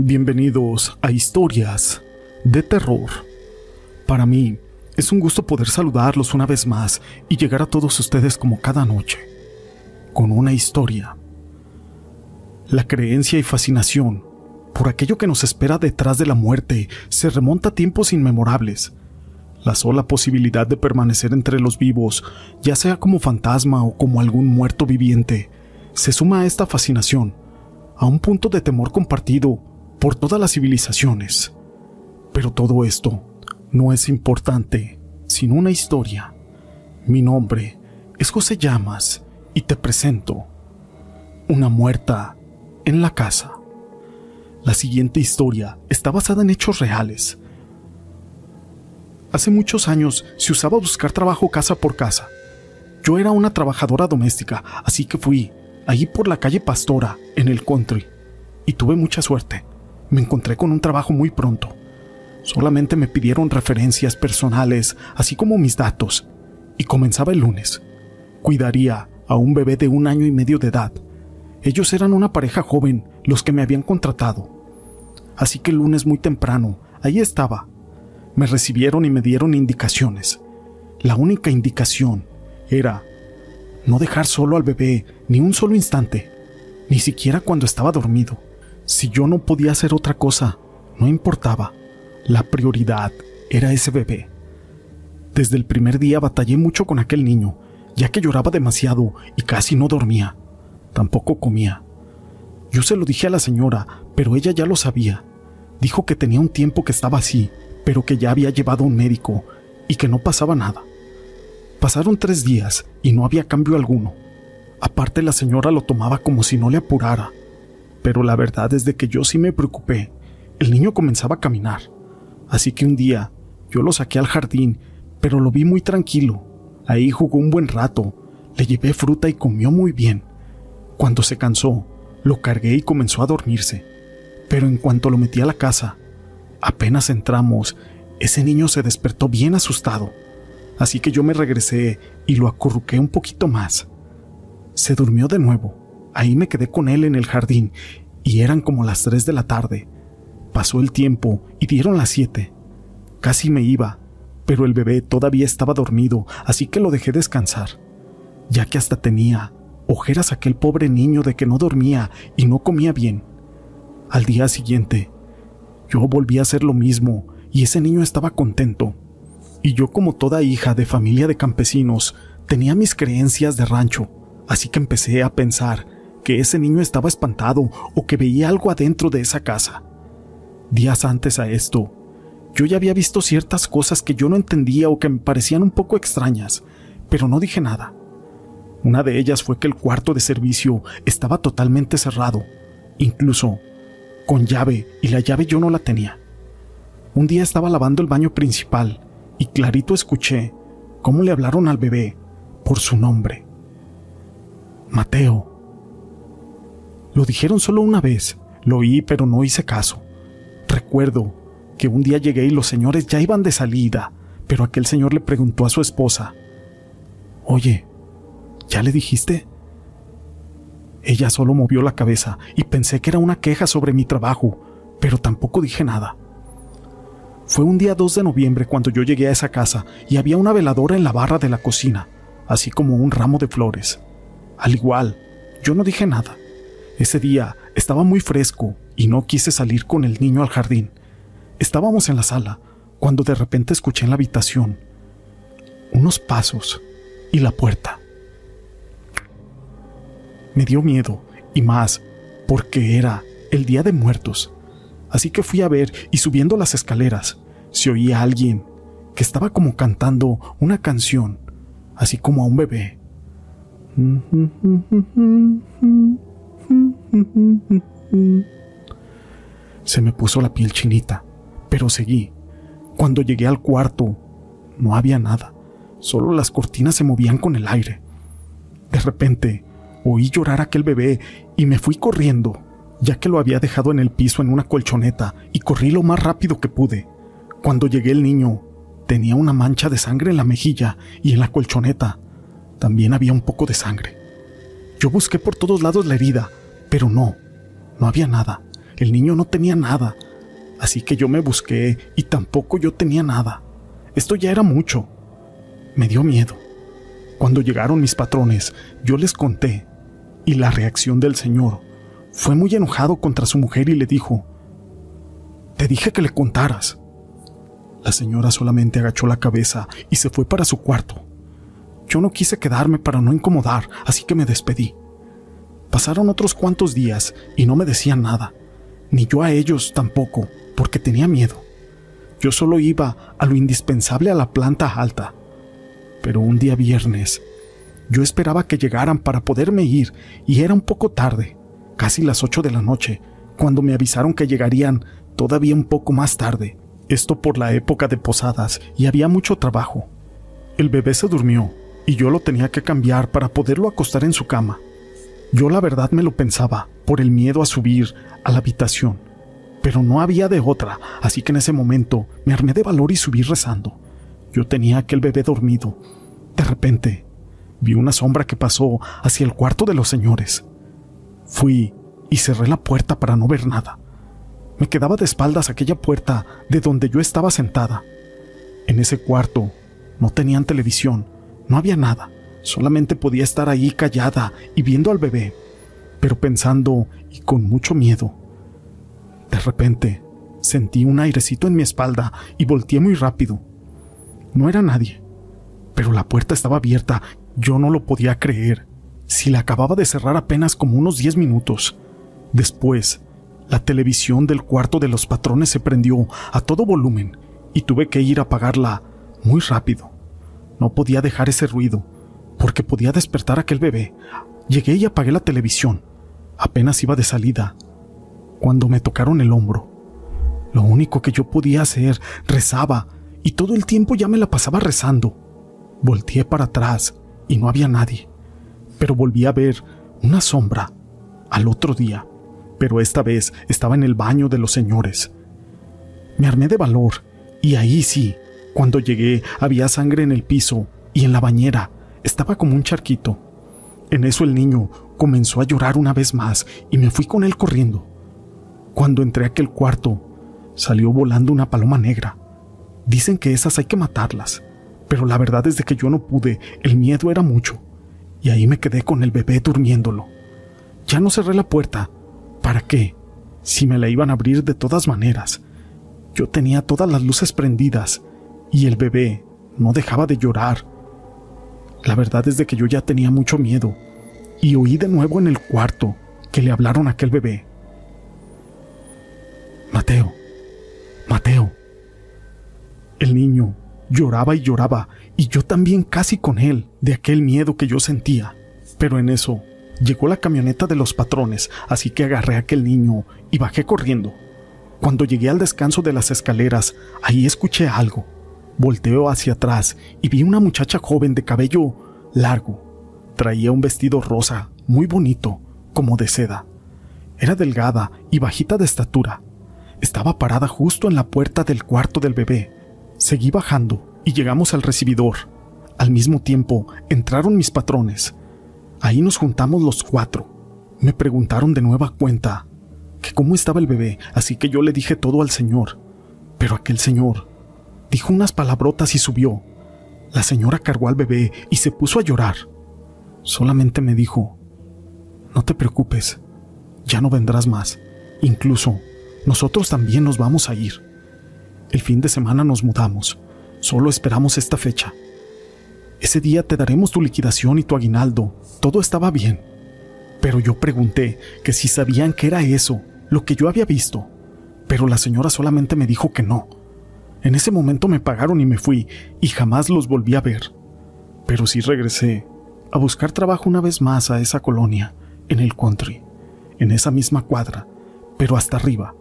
Bienvenidos a Historias de Terror. Para mí es un gusto poder saludarlos una vez más y llegar a todos ustedes como cada noche, con una historia. La creencia y fascinación por aquello que nos espera detrás de la muerte se remonta a tiempos inmemorables. La sola posibilidad de permanecer entre los vivos, ya sea como fantasma o como algún muerto viviente, se suma a esta fascinación, a un punto de temor compartido por todas las civilizaciones. Pero todo esto no es importante sin una historia. Mi nombre es José Llamas y te presento una muerta en la casa. La siguiente historia está basada en hechos reales. Hace muchos años se usaba buscar trabajo casa por casa. Yo era una trabajadora doméstica, así que fui allí por la calle Pastora, en el country, y tuve mucha suerte me encontré con un trabajo muy pronto. Solamente me pidieron referencias personales, así como mis datos, y comenzaba el lunes. Cuidaría a un bebé de un año y medio de edad. Ellos eran una pareja joven, los que me habían contratado. Así que el lunes muy temprano, ahí estaba. Me recibieron y me dieron indicaciones. La única indicación era no dejar solo al bebé ni un solo instante, ni siquiera cuando estaba dormido. Si yo no podía hacer otra cosa, no importaba. La prioridad era ese bebé. Desde el primer día batallé mucho con aquel niño, ya que lloraba demasiado y casi no dormía. Tampoco comía. Yo se lo dije a la señora, pero ella ya lo sabía. Dijo que tenía un tiempo que estaba así, pero que ya había llevado a un médico y que no pasaba nada. Pasaron tres días y no había cambio alguno. Aparte la señora lo tomaba como si no le apurara pero la verdad es de que yo sí me preocupé. El niño comenzaba a caminar, así que un día yo lo saqué al jardín, pero lo vi muy tranquilo. Ahí jugó un buen rato, le llevé fruta y comió muy bien. Cuando se cansó, lo cargué y comenzó a dormirse. Pero en cuanto lo metí a la casa, apenas entramos, ese niño se despertó bien asustado. Así que yo me regresé y lo acurruqué un poquito más. Se durmió de nuevo Ahí me quedé con él en el jardín y eran como las tres de la tarde. Pasó el tiempo y dieron las siete. Casi me iba, pero el bebé todavía estaba dormido, así que lo dejé descansar, ya que hasta tenía ojeras aquel pobre niño de que no dormía y no comía bien. Al día siguiente, yo volví a hacer lo mismo y ese niño estaba contento. Y yo como toda hija de familia de campesinos, tenía mis creencias de rancho, así que empecé a pensar que ese niño estaba espantado o que veía algo adentro de esa casa. Días antes a esto, yo ya había visto ciertas cosas que yo no entendía o que me parecían un poco extrañas, pero no dije nada. Una de ellas fue que el cuarto de servicio estaba totalmente cerrado, incluso con llave, y la llave yo no la tenía. Un día estaba lavando el baño principal y clarito escuché cómo le hablaron al bebé por su nombre. Mateo. Lo dijeron solo una vez, lo oí pero no hice caso. Recuerdo que un día llegué y los señores ya iban de salida, pero aquel señor le preguntó a su esposa, Oye, ¿ya le dijiste? Ella solo movió la cabeza y pensé que era una queja sobre mi trabajo, pero tampoco dije nada. Fue un día 2 de noviembre cuando yo llegué a esa casa y había una veladora en la barra de la cocina, así como un ramo de flores. Al igual, yo no dije nada. Ese día estaba muy fresco y no quise salir con el niño al jardín. Estábamos en la sala cuando de repente escuché en la habitación unos pasos y la puerta. Me dio miedo y más porque era el día de muertos. Así que fui a ver y subiendo las escaleras se oía a alguien que estaba como cantando una canción, así como a un bebé. Se me puso la piel chinita, pero seguí. Cuando llegué al cuarto, no había nada, solo las cortinas se movían con el aire. De repente, oí llorar a aquel bebé y me fui corriendo, ya que lo había dejado en el piso en una colchoneta y corrí lo más rápido que pude. Cuando llegué el niño, tenía una mancha de sangre en la mejilla y en la colchoneta también había un poco de sangre. Yo busqué por todos lados la herida, pero no, no había nada. el niño no tenía nada. Así que yo me busqué y tampoco yo tenía nada. Esto ya era mucho. Me dio miedo. Cuando llegaron mis patrones, yo les conté, y la reacción del señor fue muy enojado contra su mujer y le dijo, Te dije que le contaras. La señora solamente agachó la cabeza y se fue para su cuarto. Yo no quise quedarme para no incomodar, así que me despedí. Pasaron otros cuantos días y no me decían nada, ni yo a ellos tampoco, porque tenía miedo. Yo solo iba a lo indispensable a la planta alta. Pero un día viernes, yo esperaba que llegaran para poderme ir y era un poco tarde, casi las ocho de la noche, cuando me avisaron que llegarían todavía un poco más tarde. Esto por la época de posadas y había mucho trabajo. El bebé se durmió y yo lo tenía que cambiar para poderlo acostar en su cama. Yo la verdad me lo pensaba, por el miedo a subir a la habitación, pero no había de otra, así que en ese momento me armé de valor y subí rezando. Yo tenía aquel bebé dormido. De repente, vi una sombra que pasó hacia el cuarto de los señores. Fui y cerré la puerta para no ver nada. Me quedaba de espaldas aquella puerta de donde yo estaba sentada. En ese cuarto no tenían televisión, no había nada. Solamente podía estar ahí callada y viendo al bebé, pero pensando y con mucho miedo. De repente, sentí un airecito en mi espalda y volteé muy rápido. No era nadie, pero la puerta estaba abierta. Yo no lo podía creer. Si la acababa de cerrar apenas como unos diez minutos. Después, la televisión del cuarto de los patrones se prendió a todo volumen y tuve que ir a apagarla muy rápido. No podía dejar ese ruido porque podía despertar a aquel bebé. Llegué y apagué la televisión. Apenas iba de salida, cuando me tocaron el hombro. Lo único que yo podía hacer, rezaba, y todo el tiempo ya me la pasaba rezando. Volteé para atrás y no había nadie, pero volví a ver una sombra al otro día, pero esta vez estaba en el baño de los señores. Me armé de valor, y ahí sí, cuando llegué había sangre en el piso y en la bañera, estaba como un charquito. En eso el niño comenzó a llorar una vez más y me fui con él corriendo. Cuando entré a aquel cuarto, salió volando una paloma negra. Dicen que esas hay que matarlas, pero la verdad es de que yo no pude, el miedo era mucho, y ahí me quedé con el bebé durmiéndolo. Ya no cerré la puerta. ¿Para qué? Si me la iban a abrir de todas maneras. Yo tenía todas las luces prendidas, y el bebé no dejaba de llorar la verdad es de que yo ya tenía mucho miedo y oí de nuevo en el cuarto que le hablaron a aquel bebé. Mateo, Mateo. El niño lloraba y lloraba y yo también casi con él de aquel miedo que yo sentía. Pero en eso llegó la camioneta de los patrones, así que agarré a aquel niño y bajé corriendo. Cuando llegué al descanso de las escaleras, ahí escuché algo. Volteó hacia atrás y vi una muchacha joven de cabello largo. Traía un vestido rosa, muy bonito, como de seda. Era delgada y bajita de estatura. Estaba parada justo en la puerta del cuarto del bebé. Seguí bajando y llegamos al recibidor. Al mismo tiempo entraron mis patrones. Ahí nos juntamos los cuatro. Me preguntaron de nueva cuenta que cómo estaba el bebé, así que yo le dije todo al señor. Pero aquel señor dijo unas palabrotas y subió. La señora cargó al bebé y se puso a llorar. Solamente me dijo, no te preocupes, ya no vendrás más. Incluso, nosotros también nos vamos a ir. El fin de semana nos mudamos. Solo esperamos esta fecha. Ese día te daremos tu liquidación y tu aguinaldo. Todo estaba bien. Pero yo pregunté que si sabían que era eso, lo que yo había visto. Pero la señora solamente me dijo que no, en ese momento me pagaron y me fui, y jamás los volví a ver. Pero sí regresé a buscar trabajo una vez más a esa colonia, en el country, en esa misma cuadra, pero hasta arriba.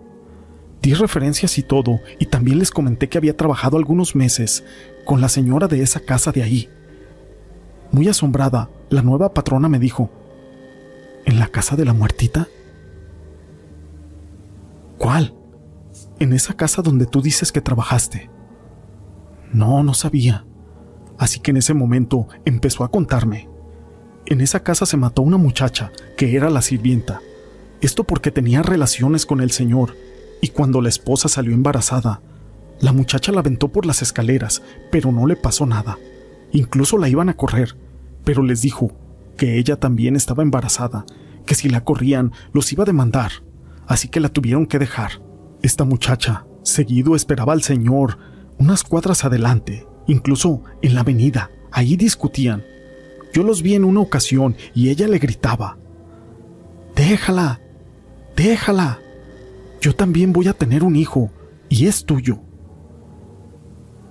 Di referencias y todo, y también les comenté que había trabajado algunos meses con la señora de esa casa de ahí. Muy asombrada, la nueva patrona me dijo, ¿En la casa de la muertita? ¿Cuál? En esa casa donde tú dices que trabajaste. No, no sabía. Así que en ese momento empezó a contarme. En esa casa se mató una muchacha que era la sirvienta. Esto porque tenía relaciones con el señor, y cuando la esposa salió embarazada, la muchacha la aventó por las escaleras, pero no le pasó nada. Incluso la iban a correr, pero les dijo que ella también estaba embarazada, que si la corrían los iba a demandar, así que la tuvieron que dejar. Esta muchacha seguido esperaba al señor unas cuadras adelante, incluso en la avenida, ahí discutían. Yo los vi en una ocasión y ella le gritaba, Déjala, déjala. Yo también voy a tener un hijo y es tuyo.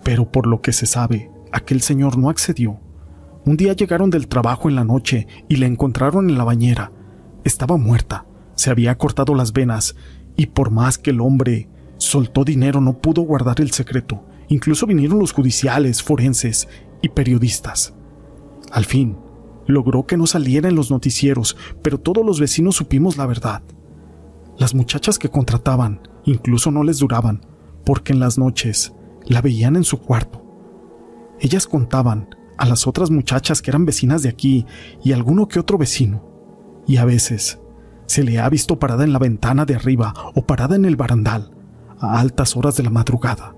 Pero por lo que se sabe, aquel señor no accedió. Un día llegaron del trabajo en la noche y la encontraron en la bañera. Estaba muerta, se había cortado las venas y por más que el hombre soltó dinero no pudo guardar el secreto. Incluso vinieron los judiciales, forenses y periodistas. Al fin, logró que no saliera en los noticieros, pero todos los vecinos supimos la verdad. Las muchachas que contrataban incluso no les duraban, porque en las noches la veían en su cuarto. Ellas contaban a las otras muchachas que eran vecinas de aquí y alguno que otro vecino, y a veces se le ha visto parada en la ventana de arriba o parada en el barandal a altas horas de la madrugada.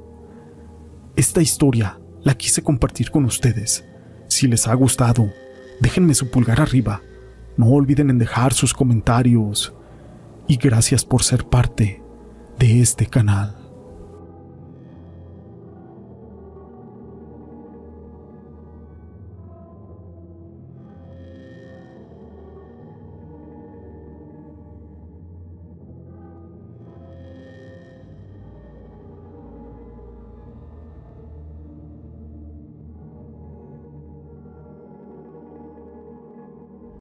Esta historia la quise compartir con ustedes. Si les ha gustado, déjenme su pulgar arriba. No olviden en dejar sus comentarios. Y gracias por ser parte de este canal.